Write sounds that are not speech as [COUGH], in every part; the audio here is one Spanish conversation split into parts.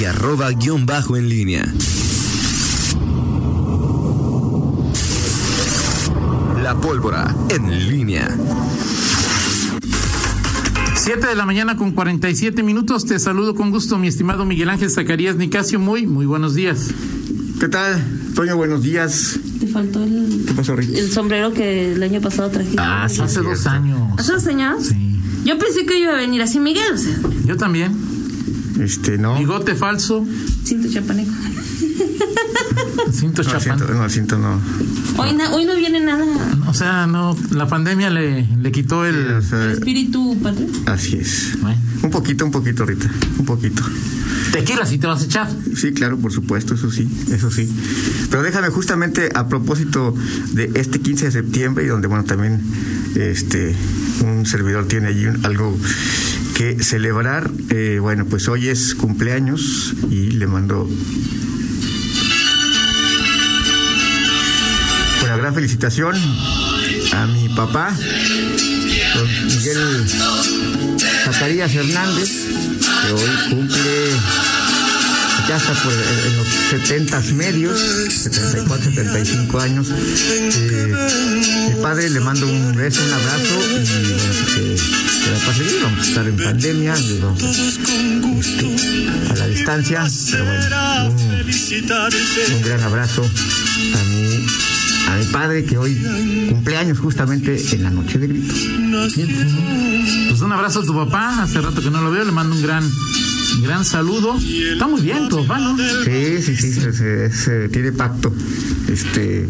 y arroba guion bajo en línea. La pólvora en línea. 7 de la mañana con 47 minutos. Te saludo con gusto, mi estimado Miguel Ángel Zacarías Nicasio. Muy, muy buenos días. ¿Qué tal, Toño? Buenos días. Te faltó el, ¿Qué pasó, Rick? el sombrero que el año pasado trajiste. Ah, sí. Hace dos años. ¿Hace dos años? Sí. Yo pensé que iba a venir así Miguel, o sea, Yo también. Este, no. Bigote falso, cinto chapaneco. cinto no, asiento, no, asiento no. Hoy, na- hoy no viene nada. O sea, no, la pandemia le, le quitó O el. sea, El espíritu padre. así es. Bueno, Un poquito, un poquito, Rita. Un poquito. tequila si te vas a echar. Sí, claro, por supuesto, eso sí, eso sí. Pero déjame justamente a propósito de este 15 de septiembre y donde, bueno, también este un servidor tiene allí un- algo que celebrar. Eh, bueno, pues hoy es cumpleaños y le mando una gran felicitación a mi papá, Miguel Zacarías Hernández, que hoy cumple ya está por en en los 70 medios, 74, 75 años. Eh, mi padre le mando un beso, un abrazo y pues, Vamos a estar en pandemia, este, a la distancia, un, gran abrazo a mi, a mi padre que hoy cumpleaños justamente en la noche de grito. Pues un abrazo a tu papá. Hace rato que no lo veo. Le mando un gran, gran saludo. Está muy bien tu papá, ¿no? Sí, sí, sí, se tiene pacto. Este,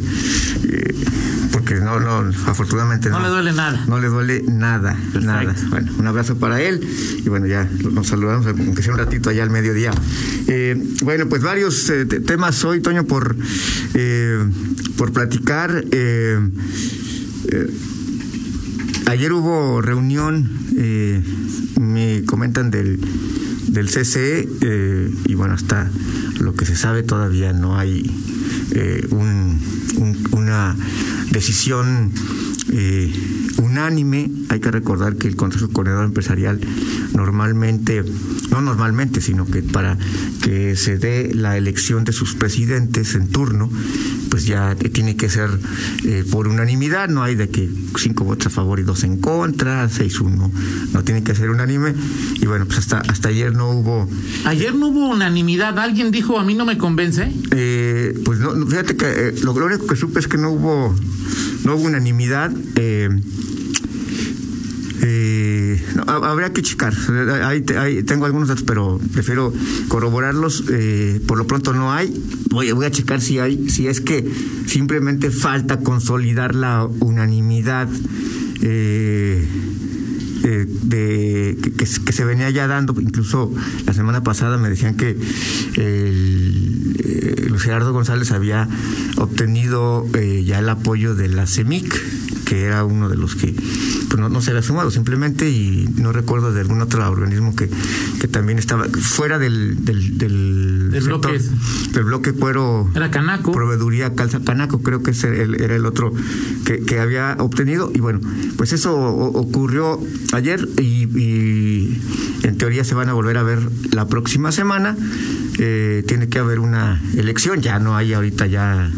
eh, porque no, no, afortunadamente no. No le duele nada. No le duele nada, nada. Bueno, un abrazo para él y bueno, ya nos saludamos, aunque sea un ratito allá al mediodía. Eh, bueno, pues varios eh, te- temas hoy, Toño, por, eh, por platicar. Ayer hubo reunión, eh, me comentan del, del CCE, y bueno, hasta lo que se sabe todavía no hay eh, un- un- una decisión eh, unánime. Hay que recordar que el Consejo Coordinador Empresarial normalmente, no normalmente, sino que para que se dé la elección de sus presidentes en turno, pues ya tiene que ser eh, por unanimidad, no hay de que cinco votos a favor y dos en contra, seis uno, no tiene que ser unánime. Y bueno, pues hasta, hasta ayer no hubo, Ayer no hubo unanimidad. Alguien dijo, a mí no me convence. eh, pues no, fíjate que eh, lo, lo único que supe es que no hubo, no hubo unanimidad. eh, eh, no, ha- habría que checar. Tengo algunos datos, pero prefiero corroborarlos. Eh, por lo pronto no hay. Voy, a checar si hay, si es que simplemente falta consolidar la unanimidad. de que, se- venía ya dando, incluso la semana pasada me decían que eh, Gerardo González había obtenido eh, ya el apoyo de la CEMIC, que era uno de los que pues no, no se había sumado simplemente y no recuerdo de algún otro organismo que, que también estaba fuera del del, del, Del sector- bloque. del bloque cuero Era Canaco. proveeduría Calza Canaco, creo que ese era el otro que, que había obtenido. Y bueno, pues eso ocurrió ayer y, y en teoría se van a volver a ver la próxima semana. Eh, tiene que haber una elección, ya no hay ahorita ya.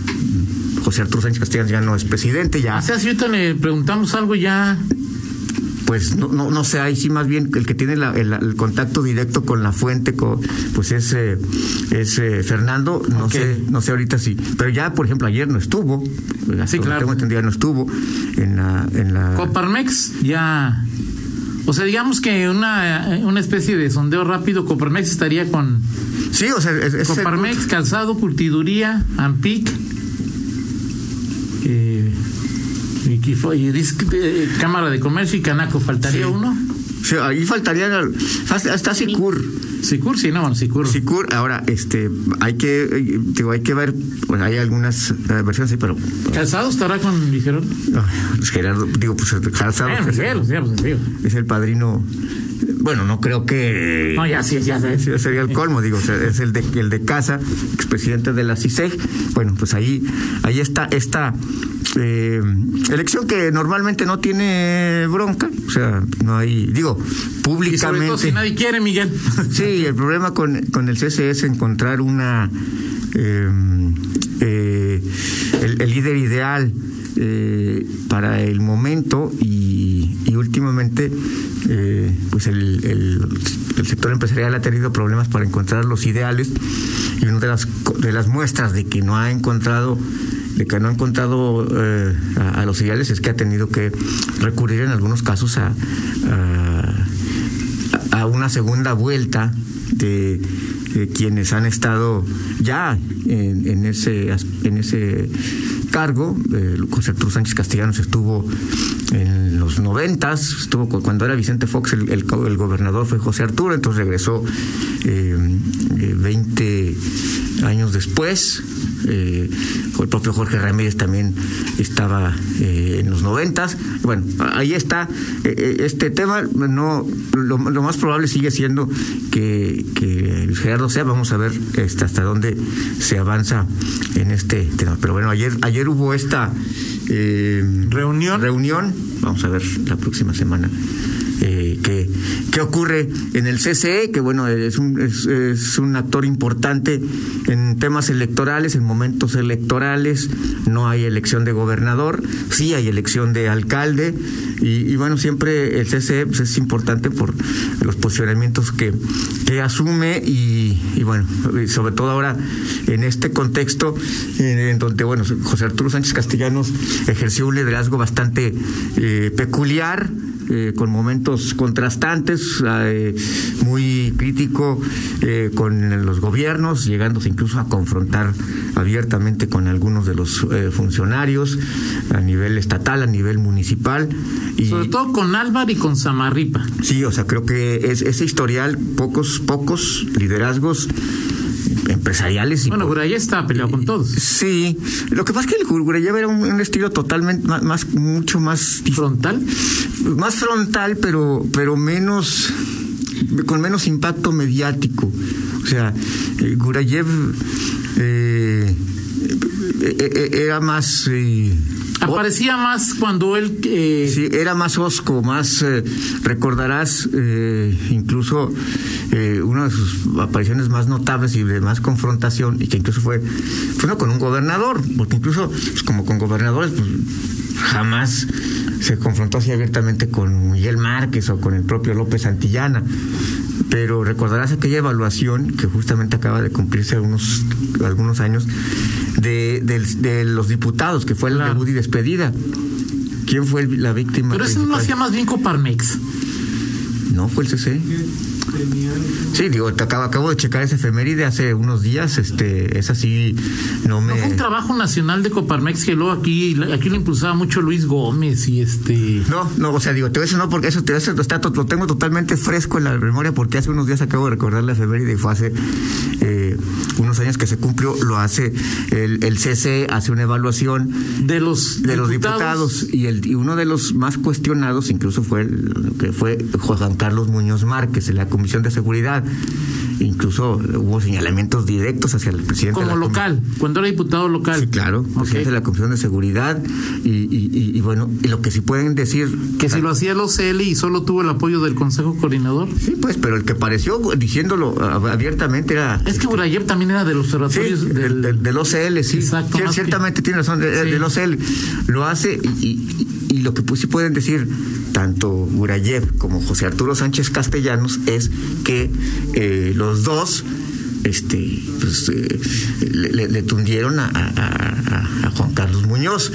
José Arturo Sánchez Castellanos ya no es presidente, ya O sea, si ahorita le preguntamos algo ya. pues no, no, no sé, ahí sí más bien el que tiene la- el, el contacto directo con la fuente, co- pues es, eh, es eh, Fernando, no sé, no sé ahorita sí, pero ya por ejemplo ayer no estuvo, hasta Sí, claro. tengo entendido no estuvo en la, en la Coparmex ya. O sea, digamos que una, una especie de sondeo rápido, Coparmex estaría con sí, o sea, es, es el- Coparmex, Calzado, Curtiduría, Ampic, eh, y, Cámara de Comercio y Canaco. ¿Faltaría Sí. uno? sí, ahí faltaría hasta, Sicur. Sicur, sí, no, bueno, Sicur. Sicur, ahora, este, hay que, eh, digo, hay que ver, pues hay algunas eh, versiones, sí, pero ¿Calzado estará con Ligerón? no, pues, Gerardo, digo, pues Calzado, Eh, que es- Miguel, o sea, pues, digo. es el padrino bueno, no creo que... No, ya sí, ya sería el colmo, digo, es el de el de Casa, expresidente de la CISEG. Bueno, pues ahí, ahí está esta eh, elección que normalmente no tiene bronca, o sea, no hay, digo, Y sobre públicamente. todo si nadie quiere, Miguel. [LAUGHS] Sí, el problema con, con el CCE es encontrar una eh, eh, el, el líder ideal para el momento y, últimamente eh, pues el, el- sector empresarial ha tenido problemas para encontrar los ideales y una de las de las muestras de que no ha encontrado de que no ha encontrado eh, a, los ideales es que ha tenido que recurrir en algunos casos a- a, una segunda vuelta de, de quienes han estado ya en, en ese en ese cargo. Eh, José Arturo Sánchez Castellanos estuvo en los noventas, estuvo cu- cuando era Vicente Fox el, el gobernador fue José Arturo, entonces regresó eh, eh, 20 años después. Eh, el propio Jorge Ramírez también estaba eh, en los noventas. Bueno, ahí está eh, eh, este tema. No, lo, lo más probable sigue siendo que, que Gerardo sea. Vamos a ver este, hasta dónde se avanza en este tema. Pero bueno, ayer ayer hubo esta eh, Reunión. reunión. Vamos a ver la próxima semana. Ocurre en el CCE, que bueno, es un, es, un actor importante en temas electorales, en momentos electorales, no hay elección de gobernador, sí hay elección de alcalde, y, bueno, siempre el CCE pues, es importante por los posicionamientos que, que asume, y, y bueno, sobre todo ahora en este contexto en donde, bueno, José Arturo Sánchez Castellanos ejerció un liderazgo bastante eh, peculiar, eh, con momentos contrastantes, eh, muy crítico eh, con los gobiernos, llegándose incluso a confrontar abiertamente con algunos de los eh, funcionarios a nivel estatal, a nivel municipal. Y, Sobre todo con Álvaro y con Samarripa. Sí, o sea, creo que es, ese historial, pocos, pocos liderazgos empresariales y Bueno, Guraya está peleado con todos. Sí, lo que pasa es que el Gurgureyev era un, un estilo totalmente más, más, mucho más Frontal. más frontal, pero, pero menos, con menos impacto mediático. O sea, Gurayev eh, eh, eh, era más... eh, Aparecía más cuando él. eh, Sí, era más osco, más eh, recordarás eh, incluso eh, una de sus apariciones más notables y de más confrontación y que incluso fue, fue no con un gobernador, porque incluso pues, como con gobernadores pues, jamás se confrontó así abiertamente con Miguel Márquez o con el propio López Santillana. Pero recordarás aquella evaluación que justamente acaba de cumplirse algunos, algunos años de, los diputados, que fue el Claro. debut y despedida. ¿Quién fue el- la víctima? pero ese no lo hacía más bien Coparmex. No, fue el CC. Sí, digo, te acabo, acabo de checar esa efeméride hace unos días. Este, es así, no me. No fue un trabajo nacional de Coparmex que luego aquí, aquí lo impulsaba mucho Luis Gómez y este. No, no, o sea, digo, te voy a decir no porque eso, te, eso está, lo tengo totalmente fresco en la memoria porque hace unos días acabo de recordar la efeméride y fue hace eh, unos años que se cumplió, lo hace el, el CC, hace una evaluación De los de los diputados y, el, y uno de los más cuestionados incluso fue el, que fue Juan Carlos Muñoz Márquez la Comisión de Seguridad. Incluso hubo señalamientos directos hacia el presidente. de Como la local, cuando era diputado local. Sí, claro, presidente de la Comisión de Seguridad y, y, y- y bueno, y lo que sí pueden decir Que si lo hacía el OCL y solo tuvo el apoyo del Consejo Coordinador. Sí, pues, pero el que pareció diciéndolo ab- abiertamente era Es que Burayev también era de los Sí, del, del, del, del OCL, sí. Exacto, que- ciertamente tiene razón, de- Sí. del OCL. Lo hace y, lo que pues, sí pueden decir tanto Burayev como José Arturo Sánchez Castellanos es que eh, los dos este pues, eh, le, le- tundieron a, a- a- Juan Carlos Muñoz.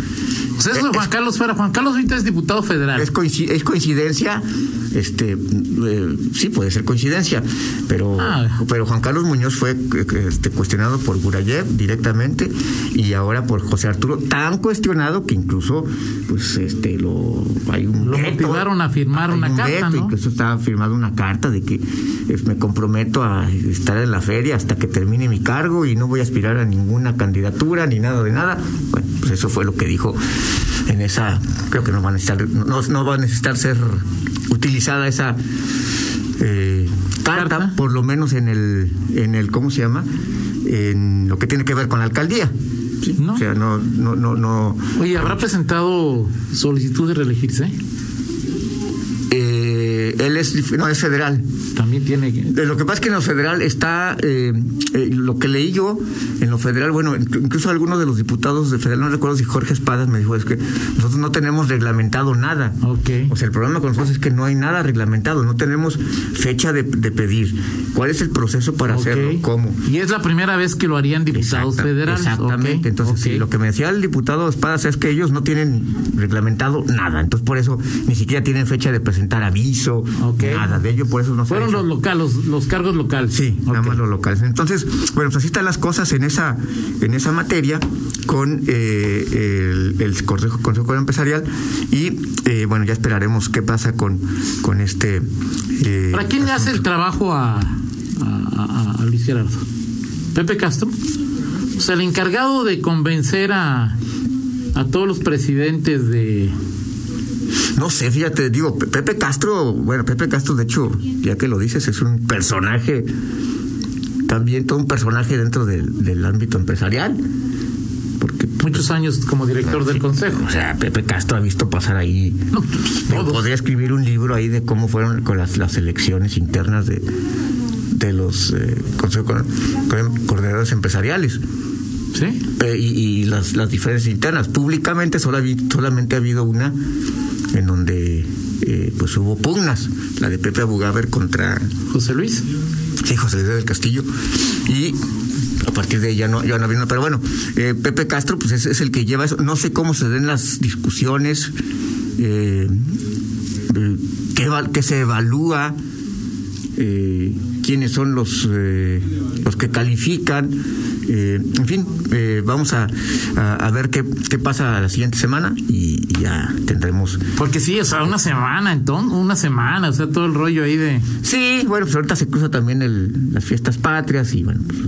Sea, eso de Juan Carlos fuera. Juan Carlos ahorita es diputado federal. Es, es coincidencia, este, eh, sí puede ser coincidencia, pero, Ah. pero Juan Carlos Muñoz fue eh, este, cuestionado por Gurayev directamente y ahora por José Arturo, tan cuestionado que incluso, pues, este, lo, hay un Lo veto, motivaron a firmar una un carta, veto, ¿no? Incluso estaba firmada una carta de que eh, me comprometo a estar en la feria hasta que termine mi cargo y no voy a aspirar a ninguna candidatura ni nada de nada. Bueno, pues eso fue lo que dijo en esa, creo que no va a necesitar, no, no va a necesitar ser utilizada esa eh, carta, Carta. por lo menos en el, en el, ¿cómo se llama? En lo que tiene que ver con la alcaldía. ¿No? O sea, no, no, no, no. Oye, ¿habrá presentado solicitud de reelegirse? Eh, él es, no, es federal. También tiene. De lo que pasa es que en lo federal está, eh, eh, lo que leí yo, en lo federal, bueno, inc- incluso algunos de los diputados de federal, no recuerdo si Jorge Espadas me dijo, es que nosotros no tenemos reglamentado nada. Ok. O sea, el problema con nosotros es que no hay nada reglamentado, no tenemos fecha de, de pedir. ¿Cuál es el proceso para hacerlo? ¿Cómo? Y es la primera vez que lo harían diputados Exacta- federales. Exactamente. Entonces, sí, lo que me decía el diputado Espadas es que ellos no tienen reglamentado nada. Entonces, por eso ni siquiera tienen fecha de presentar aviso, Nada de ello, por eso no se ha Fueron hecho. los locales, los, los cargos locales. Sí, nada más los locales. Entonces, bueno, pues así están las cosas en esa, en esa materia con eh, el, el Consejo, Consejo Empresarial y eh, bueno, ya esperaremos qué pasa con, con este. eh, ¿Para quién le hace el trabajo a, a, a- a Luis Gerardo? ¿Pepe Castro? O sea, el encargado de convencer a, a todos los presidentes de... No sé, fíjate, digo, Pe- Pepe Castro, bueno, Pepe Castro, de hecho, ya que lo dices, es un personaje, también todo un personaje dentro del, del ámbito empresarial. Porque Muchos años como director del consejo. O sea, Pepe Castro ha visto pasar ahí. No, todos. podría escribir un libro ahí de cómo fueron con las, las elecciones internas de, de los eh, con- coordinadores empresariales ¿Sí? eh, y, y las, las diferencias internas. Públicamente solo ha solamente ha habido una en donde eh, pues hubo pugnas, la de Pepe Abugaber contra José Luis. Sí, José Luis del Castillo. Y a partir de ahí ya no, ya no vino. Pero bueno, eh, Pepe Castro, pues es, es el que lleva eso. No sé cómo se den las discusiones, eh, eh, qué, qué se evalúa, eh, quiénes son los, eh, los que califican. Eh, en fin, eh, vamos a, a, a ver qué, qué pasa la siguiente semana y, y ya tendremos. Porque sí, o sea, una semana, entonces, una semana, o sea, todo el rollo ahí de... Sí, bueno, pues ahorita se cruza también el, las fiestas patrias y bueno, pues,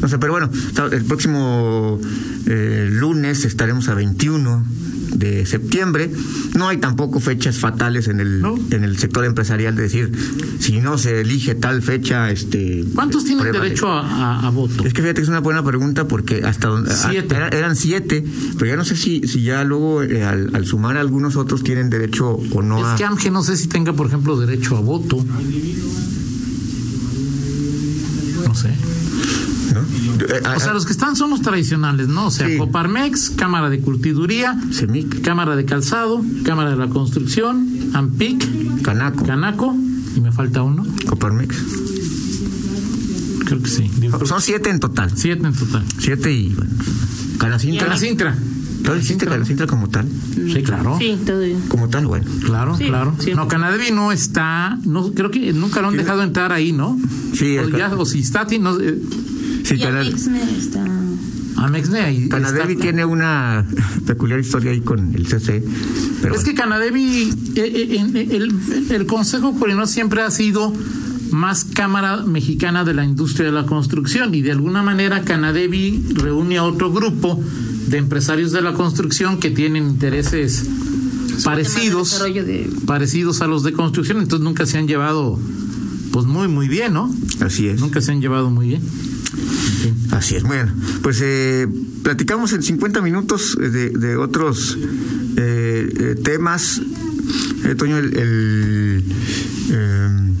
no sé, pero bueno, el próximo eh, lunes estaremos a 21 de septiembre. No hay tampoco fechas fatales en el No. en el sector empresarial de decir si no se elige tal fecha, este. ¿Cuántos tienen pruébale. derecho a, a- a voto? Es que fíjate que es una buena pregunta porque hasta donde Siete. a- era- eran siete, pero ya no sé si, si ya luego eh, al, al sumar algunos otros tienen derecho o no a. Es que AMGE no sé si tenga, por ejemplo, derecho a voto. No sé. ¿no? Eh, a- O sea, a- los que están son los tradicionales, ¿no? O sea, Sí. Coparmex, Cámara de Curtiduría, Semic, Cámara de Calzado, Cámara de la Construcción, AMPIC, Canaco, Canaco, y me falta uno. Coparmex. Creo que sí. Son siete en total. siete en total. Siete y bueno. Canacintra. Canacintra. ¿Todo como tal? Sí, claro. Sí, todo bien. Como tal, bueno. Claro, Sí, claro. sí. No, Canadevi no está, no creo que nunca lo han dejado entrar ahí, ¿no? Sí, o, ya, o si está, ti- no, eh, Sí, y está... Amexne ahí. Canadevi está- tiene una [LAUGHS] peculiar historia ahí con el CC. Pero es que Canadevi, eh, eh, en- eh, el, el Consejo Coordinador siempre ha sido más Cámara Mexicana de la Industria de la Construcción y de alguna manera Canadevi reúne a otro grupo de empresarios de la construcción que tienen intereses parecidos, de... parecidos a los de construcción, entonces nunca se han llevado pues muy muy bien, ¿no? así es. Nunca se han llevado muy bien. Así es. Bueno, pues eh, platicamos en 50 minutos eh, de, de otros eh, eh, temas. Eh, Toño, el, el, eh,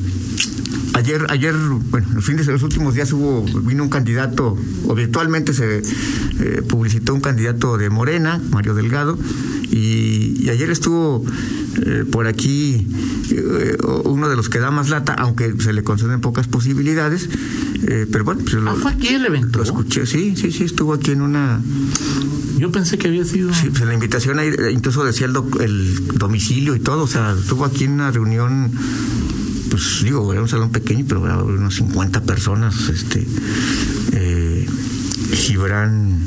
ayer, ayer, bueno, el fin de los últimos días hubo, vino un candidato, o virtualmente se eh, publicitó un candidato de Morena, Mario Delgado, y, y ayer estuvo eh, por aquí eh, uno de los que da más lata, aunque se le conceden pocas posibilidades, eh, pero bueno, pues lo, Ah, fue aquí el evento. lo escuché, sí, sí, sí, estuvo aquí en una, Yo pensé que había sido. sí, pues la invitación ahí, incluso decía el, doc- el domicilio y todo, o sea, estuvo aquí en una reunión, pues digo, era un salón pequeño, pero era unos 50 personas, este, eh, Gibran,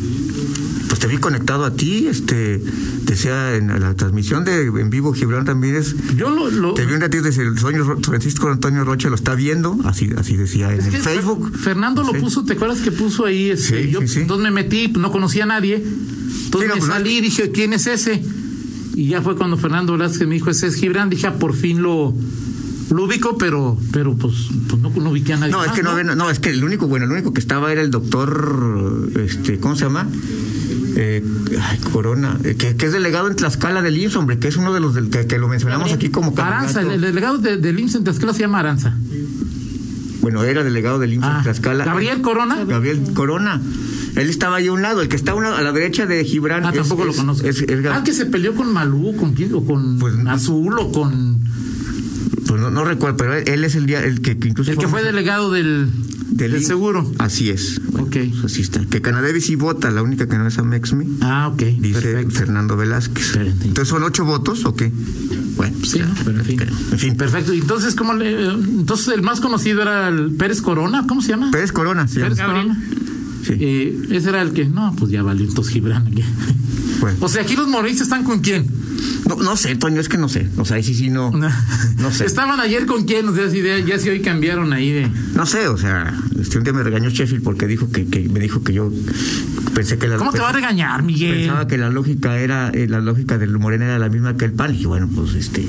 pues te vi conectado a ti, este, decía en la transmisión de en vivo Gibran Ramírez, Yo lo. lo- te vi un ratito, dice, el sueño Francisco Antonio Rocha lo está viendo, así, así decía en el Facebook. Fer- Fernando lo puso, ¿te acuerdas que puso ahí? Este, Sí, yo, sí, sí. Entonces me metí, no conocía a nadie. Entonces me pues, salí y dije, ¿quién es ese? Y ya fue cuando Fernando Velázquez me dijo, ese es Gibran. Dije, ah, por fin lo, Lo ubico, pero, pero pues, pues no, no ubiqué a nadie. No, es que no, había- no, es que el único, bueno, el único que estaba era el doctor, este, ¿cómo se llama? Eh, ay, Corona, eh, que, que es delegado en Tlaxcala del IMSS, hombre, que es uno de los del, que, que lo mencionamos aquí como Aranza, el, delegado de, del IMSS en Tlaxcala se llama Aranza. Bueno, era delegado del IMSS Ah, en Tlaxcala. Gabriel Corona. Gabriel Corona. Él estaba ahí a un lado, el que está a, la derecha de Gibran. Ah, es- tampoco lo conozco. es- ah, que se peleó con Malú, con quién, o con Pues, Azul, o con pues no, no recuerdo, pero él es el día, el que, que incluso el que fue delegado del, del, seguro. Así es. Bueno, Ok. pues así está. Que Canadevi sí vota, la única que no es Amexmi. Ah, ok. Dice perfecto. Fernando Velázquez. Perfecto. Entonces, ¿son ocho votos o qué? Bueno, Sí, ¿no? Pero en fin. En fin. Perfecto. Entonces, ¿cómo le, entonces el más conocido era el Pérez Corona, ¿cómo se llama? Pérez Corona, sí. Pérez Corona. Sí. Eh, ese era el que, no, pues ya valió entonces Gibran. aquí. Bueno. O sea, aquí los moristas están con quién? No, no sé, Toño, es que no sé. O sea, ahí sí, sí, no. [LAUGHS] No sé. Estaban ayer con quién, o sea, si de- ya si hoy cambiaron ahí de. No sé, o sea, este un día me regañó Sheffield porque dijo que, que me dijo que yo pensé que la ¿Cómo te va a regañar, Miguel? Pensaba que la lógica era, eh, la lógica del Morena era la misma que el PAN. Y bueno, pues este,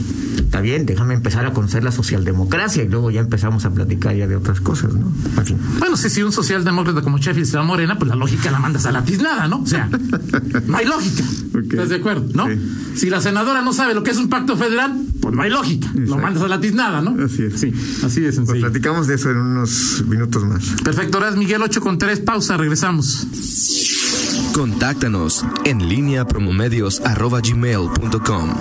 está bien, déjame empezar a conocer la socialdemocracia y luego ya empezamos a platicar ya de otras cosas, ¿no? En fin. Bueno, si, si un socialdemócrata como Sheffield se va a Morena, pues la lógica la mandas a la tiznada, ¿no? O sea, [LAUGHS] no hay lógica. ¿Estás de acuerdo? ¿No? Sí. Si la senadora no sabe lo que es un pacto federal, pues no hay lógica. Lo mandas a la tiznada, ¿no? Así es. Sí, así de Pues platicamos de eso en unos minutos más. Perfecto, horas Miguel 8 con 3, pausa, regresamos. Contáctanos en línea promomedios arroba gmail punto com.